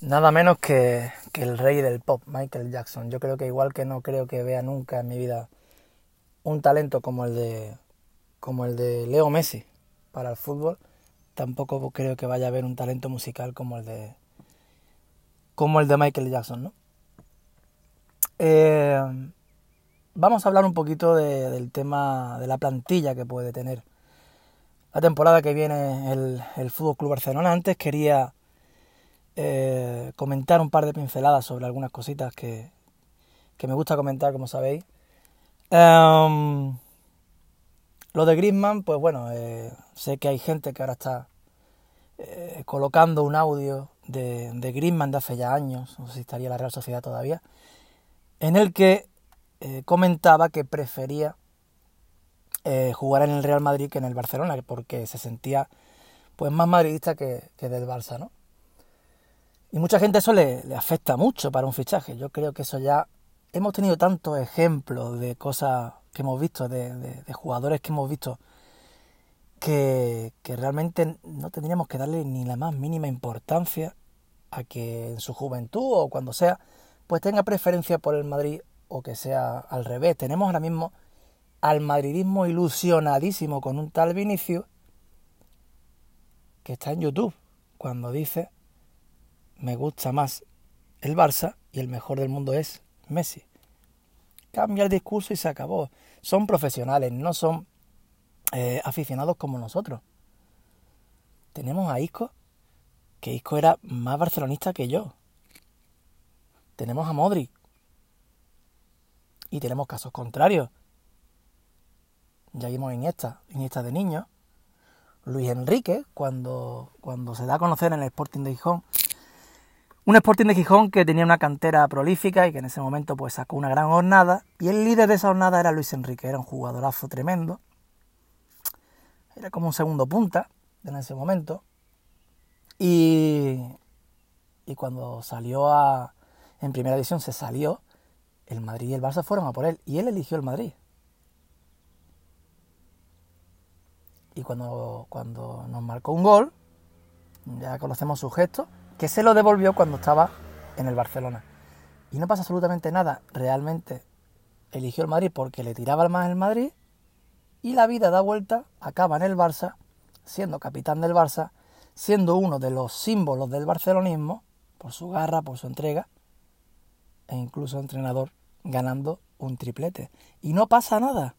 Nada menos que, que, el rey del pop, Michael Jackson. Yo creo que igual que no creo que vea nunca en mi vida un talento como el de como el de Leo Messi para el fútbol, tampoco creo que vaya a haber un talento musical como el de como el de Michael Jackson, ¿no? Eh, vamos a hablar un poquito de, del tema de la plantilla que puede tener la temporada que viene el, el Fútbol Club Barcelona. Antes quería eh, comentar un par de pinceladas sobre algunas cositas que, que me gusta comentar, como sabéis. Um, lo de Griezmann, pues bueno, eh, sé que hay gente que ahora está eh, colocando un audio de, de Griezmann de hace ya años, no sé si estaría la Real Sociedad todavía, en el que comentaba que prefería jugar en el Real Madrid que en el Barcelona, porque se sentía pues más madridista que, que del Barça, ¿no? Y mucha gente eso le, afecta mucho para un fichaje. Yo creo que eso ya... Hemos tenido tantos ejemplos de cosas que hemos visto, de, de, de jugadores que hemos visto, que, que, realmente no tendríamos que darle ni la más mínima importancia a que en su juventud o cuando sea, pues tenga preferencia por el Madrid o que sea al revés. Tenemos ahora mismo al madridismo ilusionadísimo con un tal Vinicius que está en YouTube cuando dice me gusta más el Barça y el mejor del mundo es Messi. Cambia el discurso y se acabó. Son profesionales, no son eh, aficionados como nosotros. Tenemos a Isco, que Isco era más barcelonista que yo. Tenemos a Modric. Y tenemos casos contrarios. Ya vimos Iniesta, Iniesta de niño. Luis Enrique, cuando, cuando se da a conocer en el Sporting de Gijón, un Sporting de Gijón que tenía una cantera prolífica y que en ese momento pues sacó una gran jornada. Y el líder de esa jornada era Luis Enrique, era un jugadorazo tremendo. Era como un segundo punta en ese momento. Y, y cuando salió a, en primera división, se salió, el Madrid y el Barça fueron a por él. Y él eligió el Madrid. Y cuando, cuando nos marcó un gol, ya conocemos su gesto, que se lo devolvió cuando estaba en el Barcelona. Y no pasa absolutamente nada. Realmente eligió el Madrid porque le tiraba más el Madrid y la vida da vuelta, acaba en el Barça, siendo capitán del Barça, siendo uno de los símbolos del barcelonismo, por su garra, por su entrega, e incluso entrenador, ganando un triplete. Y no pasa nada.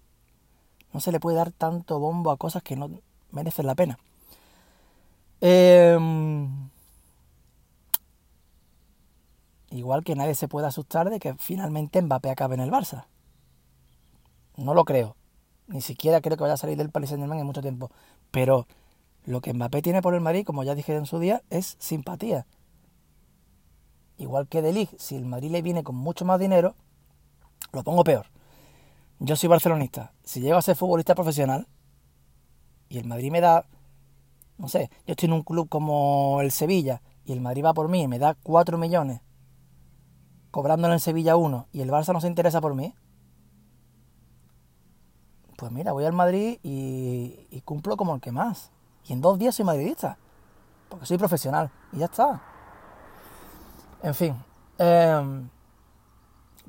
No se le puede dar tanto bombo a cosas que no merecen la pena. Eh, igual que nadie se puede asustar de que finalmente Mbappé acabe en el Barça. No lo creo. Ni siquiera creo que vaya a salir del Paris Saint Germain en mucho tiempo. Pero lo que Mbappé tiene por el Madrid, como ya dije en su día, es simpatía. Igual que De Ligt, si el Madrid le viene con mucho más dinero, lo pongo peor. Yo soy barcelonista. Si llego a ser futbolista profesional y el Madrid me da, no sé, yo estoy en un club como el Sevilla y el Madrid va por mí y me da 4 millones cobrándolo en Sevilla 1 y el Barça no se interesa por mí, pues mira, voy al Madrid y, cumplo como el que más. Y en dos días soy madridista, porque soy profesional y ya está. En fin, eh,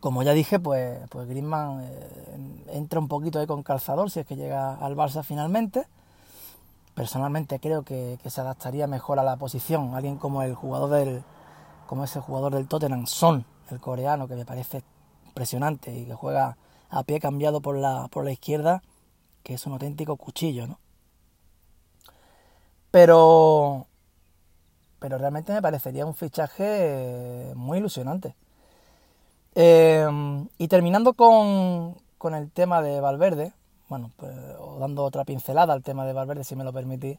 como ya dije, pues, pues eh, entra un poquito ahí con calzador si es que llega al Barça finalmente. Personalmente creo que, que se adaptaría mejor a la posición. Alguien como el jugador del, como ese jugador del Tottenham, Son, el coreano, que me parece impresionante y que juega a pie cambiado por la, por la izquierda, que es un auténtico cuchillo, ¿no? Pero, pero realmente me parecería un fichaje muy ilusionante. Eh, y terminando con, con, el tema de Valverde, bueno, pues, dando otra pincelada al tema de Valverde, si me lo permitís,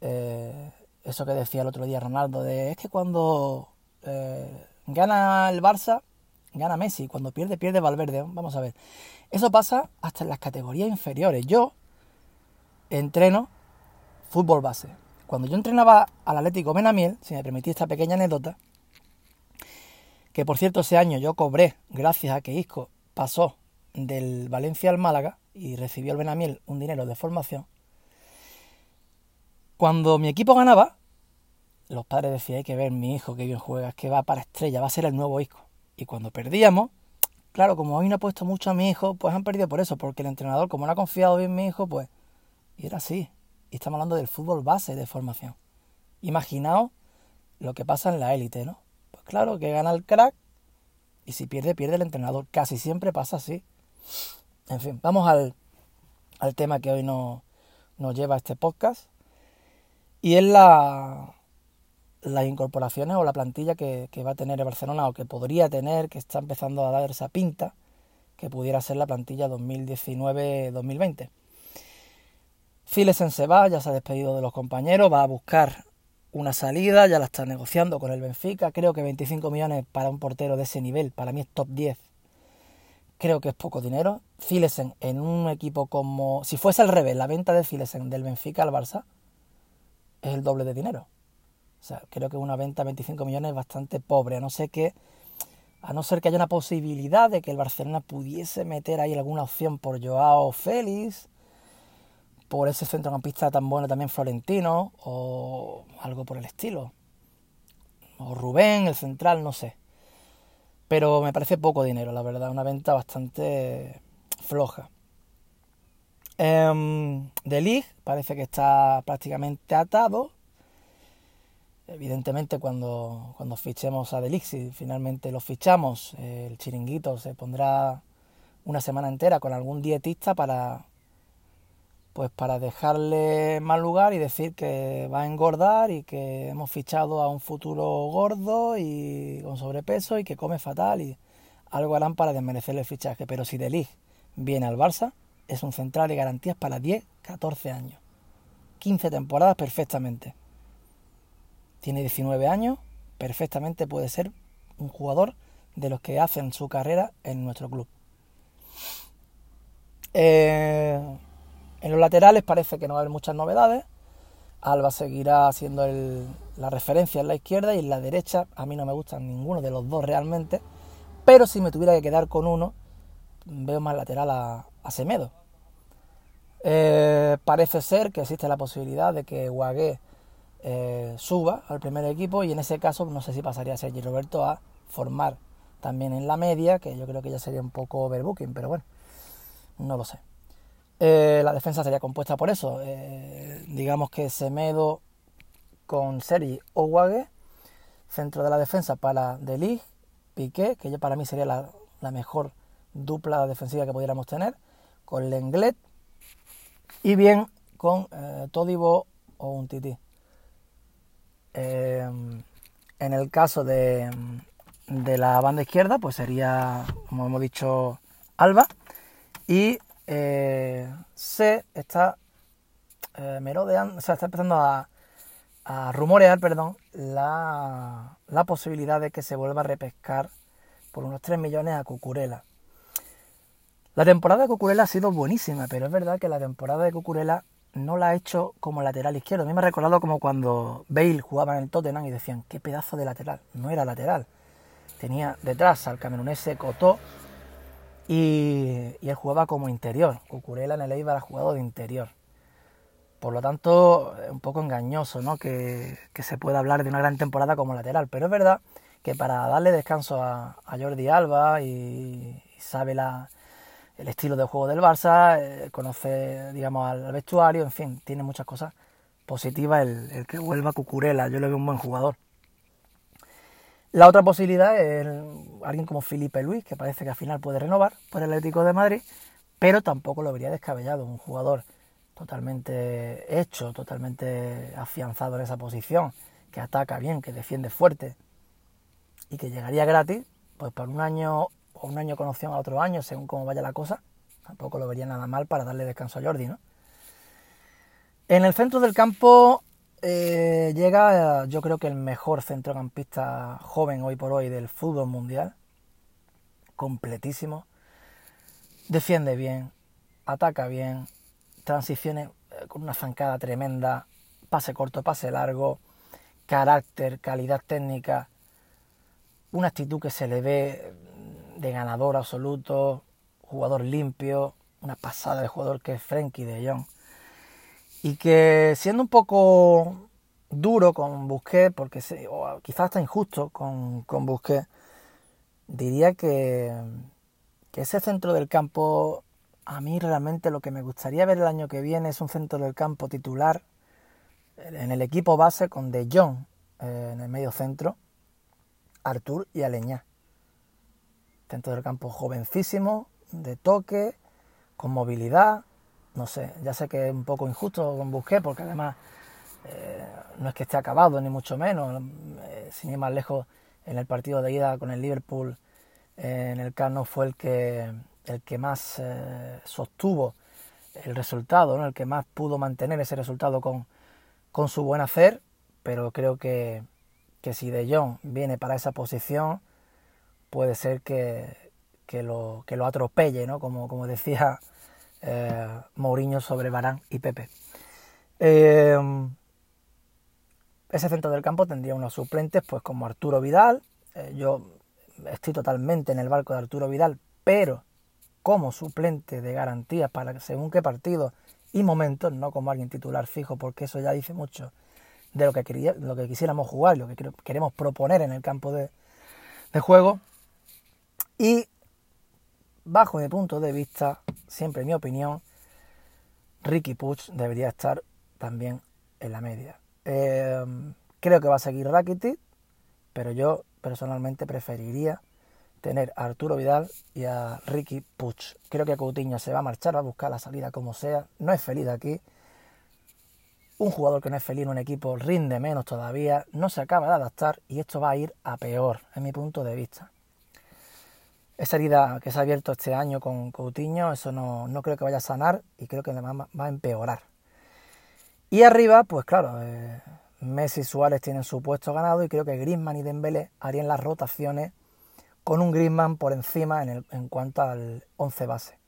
eh, eso que decía el otro día Ronaldo, de es que cuando eh, gana el Barça, gana Messi, cuando pierde, pierde Valverde. Vamos a ver. Eso pasa hasta en las categorías inferiores. Yo entreno fútbol base. Cuando yo entrenaba al Atlético Benamiel, si me permitís esta pequeña anécdota, que por cierto ese año yo cobré, gracias a que Isco pasó del Valencia al Málaga y recibió el Benamiel un dinero de formación, cuando mi equipo ganaba, los padres decían, hay que ver mi hijo que bien juega, es que va para estrella, va a ser el nuevo Isco. Y cuando perdíamos, claro, como hoy no ha puesto mucho a mi hijo, pues han perdido por eso, porque el entrenador, como no ha confiado bien en mi hijo, pues... Y era así. Y estamos hablando del fútbol base de formación. Imaginaos lo que pasa en la élite, ¿no? Pues claro, que gana el crack y si pierde, pierde el entrenador. Casi siempre pasa así. En fin, vamos al, al tema que hoy nos, nos lleva este podcast. Y es la, las incorporaciones o la plantilla que, va a tener el Barcelona o que podría tener, que está empezando a dar esa pinta, que pudiera ser la plantilla 2019-2020. Filesen se va, ya se ha despedido de los compañeros, va a buscar una salida, ya la está negociando con el Benfica. Creo que 25 millones para un portero de ese nivel, para mí es top 10. Creo que es poco dinero. Filesen en un equipo como. Si fuese al revés, la venta de Filesen del Benfica al Barça es el doble de dinero. O sea, creo que una venta de 25 millones es bastante pobre, a no ser que. A no ser que haya una posibilidad de que el Barcelona pudiese meter ahí alguna opción por Joao Félix por ese centrocampista tan bueno también Florentino o algo por el estilo. O Rubén, el central, no sé. Pero me parece poco dinero, la verdad, una venta bastante floja. De Lig parece que está prácticamente atado. Evidentemente cuando, cuando fichemos a De si finalmente lo fichamos, el chiringuito se pondrá una semana entera con algún dietista para pues para dejarle mal lugar y decir que va a engordar y que hemos fichado a un futuro gordo y con sobrepeso y que come fatal y algo harán para desmerecerle el fichaje. Pero si De viene al Barça, es un central de garantías para 10, 14 años. 15 temporadas perfectamente. Tiene 19 años, perfectamente puede ser un jugador de los que hacen su carrera en nuestro club. Eh, en los laterales parece que no va a haber muchas novedades. Alba seguirá siendo la referencia en la izquierda y en la derecha a mí no me gustan ninguno de los dos realmente. Pero si me tuviera que quedar con uno, veo más lateral a, Semedo. Eh, parece ser que existe la posibilidad de que Guagué eh, suba al primer equipo y en ese caso no sé si pasaría a Sergi Roberto a formar también en la media, que yo creo que ya sería un poco overbooking, pero bueno, no lo sé. Eh, la defensa sería compuesta por eso. Eh, digamos que Semedo con Sergi o Wague. Centro de la defensa para Delig, Piqué, que yo para mí sería la, mejor dupla defensiva que pudiéramos tener. Con Lenglet. Y bien con eh, Todibo o un Titi. En el caso de, de la banda izquierda, pues sería, como hemos dicho, Alba. Y eh, se está eh, merodeando, o sea, está empezando a, rumorear, perdón, la, la, posibilidad de que se vuelva a repescar por unos 3 millones a Cucurela. La temporada de Cucurela ha sido buenísima, pero es verdad que la temporada de Cucurela no la ha hecho como lateral izquierdo. A mí me ha recordado como cuando Bale jugaba en el Tottenham y decían, qué pedazo de lateral. No era lateral. Tenía detrás al camerunese Cotó, y, él jugaba como interior. Cucurella en el Eibar ha jugado de interior. Por lo tanto, es un poco engañoso ¿no? que, se pueda hablar de una gran temporada como lateral. Pero es verdad que para darle descanso a, Jordi Alba y, sabe la, el estilo de juego del Barça, eh, conoce digamos al, vestuario, en fin, tiene muchas cosas positivas el, el que vuelva Cucurella. Yo le veo un buen jugador. La otra posibilidad es alguien como Felipe Luis, que parece que al final puede renovar por el Atlético de Madrid, pero tampoco lo vería descabellado. Un jugador totalmente hecho, totalmente afianzado en esa posición, que ataca bien, que defiende fuerte y que llegaría gratis, pues por un año un año con opción a otro año, según cómo vaya la cosa, tampoco lo vería nada mal para darle descanso a Jordi, ¿no? En el centro del campo eh, llega, yo creo que el mejor centrocampista joven hoy por hoy del fútbol mundial. Completísimo. Defiende bien, ataca bien, transiciones eh, con una zancada tremenda, pase corto, pase largo, carácter, calidad técnica, una actitud que se le ve de ganador absoluto, jugador limpio, una pasada de jugador que es Frenkie de Jong y que siendo un poco duro con Busquets, porque se, o quizás está injusto con, con diría que, que ese centro del campo, a mí realmente lo que me gustaría ver el año que viene es un centro del campo titular en el equipo base con De Jong eh, en el medio centro, Artur y Aleñá. Centro del campo jovencísimo, de toque, con movilidad, no sé, ya sé que es un poco injusto con Busquets porque además eh, no es que esté acabado ni mucho menos, eh, sin ir más lejos en el partido de ida con el Liverpool eh, en el Cano fue el que, el que más sostuvo el resultado, ¿no? el que más pudo mantener ese resultado con, con su buen hacer, pero creo que, que si De Jong viene para esa posición, puede ser que, que, lo, que lo atropelle, ¿no? como, como decía eh, Mourinho sobre Barán y Pepe. Eh, ese centro del campo tendría unos suplentes pues como Arturo Vidal. Eh, yo estoy totalmente en el barco de Arturo Vidal, pero como suplente de garantía para según qué partido y momentos, no como alguien titular fijo, porque eso ya dice mucho de lo que, quería, lo que quisiéramos jugar, lo que queremos proponer en el campo de, de juego. Y bajo mi punto de vista, siempre mi opinión, Ricky Puch debería estar también en la media. Eh, creo que va a seguir Rakitic, pero yo personalmente preferiría tener a Arturo Vidal y a Ricky Puch. Creo que Coutinho se va a marchar, va a buscar la salida como sea. No es feliz aquí. Un jugador que no es feliz en un equipo rinde menos todavía, no se acaba de adaptar y esto va a ir a peor, en mi punto de vista esa herida que se ha abierto este año con Coutinho, eso no, creo que vaya a sanar y creo que además va a empeorar. Y arriba, pues claro, eh, Messi Suárez tienen su puesto ganado y creo que Griezmann y Dembélé harían las rotaciones con un Griezmann por encima en, el, en cuanto al 11 base.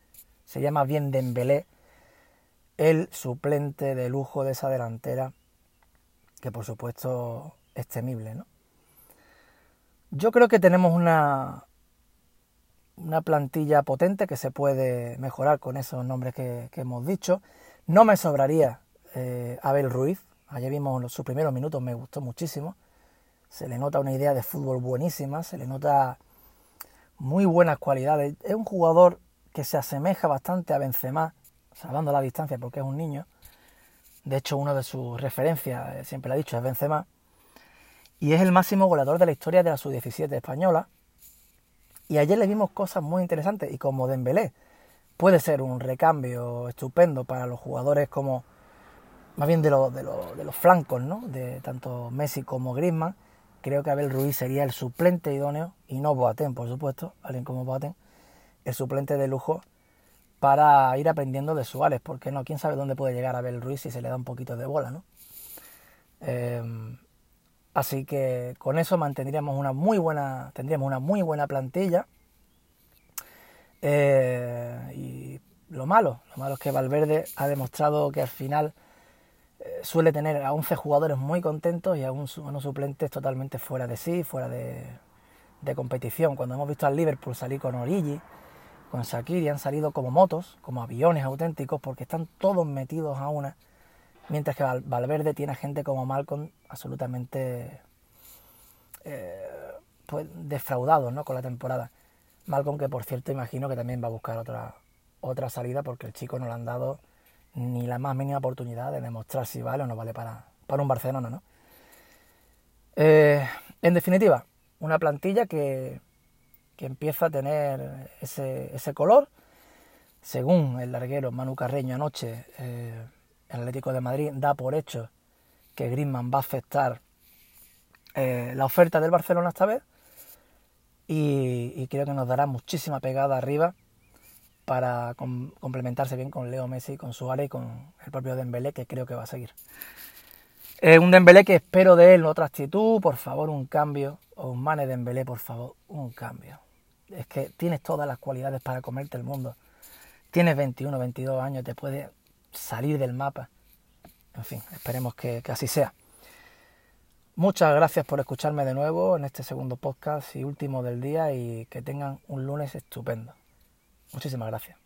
Se llama bien Dembélé el suplente de lujo de esa delantera, que por supuesto es temible, ¿no? Yo creo que tenemos una, una plantilla potente que se puede mejorar con esos nombres que, hemos dicho. No me sobraría eh, Abel Ruiz. Ayer vimos sus primeros minutos, me gustó muchísimo. Se le nota una idea de fútbol buenísima, se le nota muy buenas cualidades. Es un jugador que se asemeja bastante a Benzema, salvando la distancia porque es un niño. De hecho, una de sus referencias, eh, siempre lo ha dicho, es Benzema. Y es el máximo goleador de la historia de la sub-17 española y ayer le vimos cosas muy interesantes y como Dembélé puede ser un recambio estupendo para los jugadores como más bien de, de, de los flancos, ¿no? De tanto Messi como Griezmann. Creo que Abel Ruiz sería el suplente idóneo y no Boateng, por supuesto, alguien como Boateng, el suplente de lujo para ir aprendiendo de Suárez, porque no, quién sabe dónde puede llegar Abel Ruiz si se le da un poquito de bola, ¿no? Eh, Así que con eso mantendríamos una muy buena, tendríamos una muy buena plantilla. Eh, y lo malo, lo malo es que Valverde ha demostrado que al final eh, suele tener a 11 jugadores muy contentos y a, unos suplentes totalmente fuera de sí, fuera de, competición. Cuando hemos visto al Liverpool salir con Origi, con Shakiri, han salido como motos, como aviones auténticos, porque están todos metidos a una Mientras que Valverde tiene gente como Malcolm absolutamente eh, pues defraudados ¿no? con la temporada. Malcolm que por cierto imagino que también va a buscar otra, otra salida porque el chico no le han dado ni la más mínima oportunidad de demostrar si vale o no vale para, para un Barcelona. ¿no? Eh, en definitiva, una plantilla que, que empieza a tener ese, ese, color. Según el larguero Manu Carreño anoche, eh, el Atlético de Madrid da por hecho que Griezmann va a aceptar eh, la oferta del Barcelona esta vez y, creo que nos dará muchísima pegada arriba para complementarse bien con Leo Messi, con Suárez y con el propio Dembélé que creo que va a seguir. un Dembélé que espero de él otra actitud, por favor un cambio, o un Mane Dembélé, por favor, un cambio. Es que tienes todas las cualidades para comerte el mundo. Tienes 21, 22 años, te puedes salir del mapa. En fin, esperemos que, así sea. Muchas gracias por escucharme de nuevo en este segundo podcast y último del día y que tengan un lunes estupendo. Muchísimas gracias.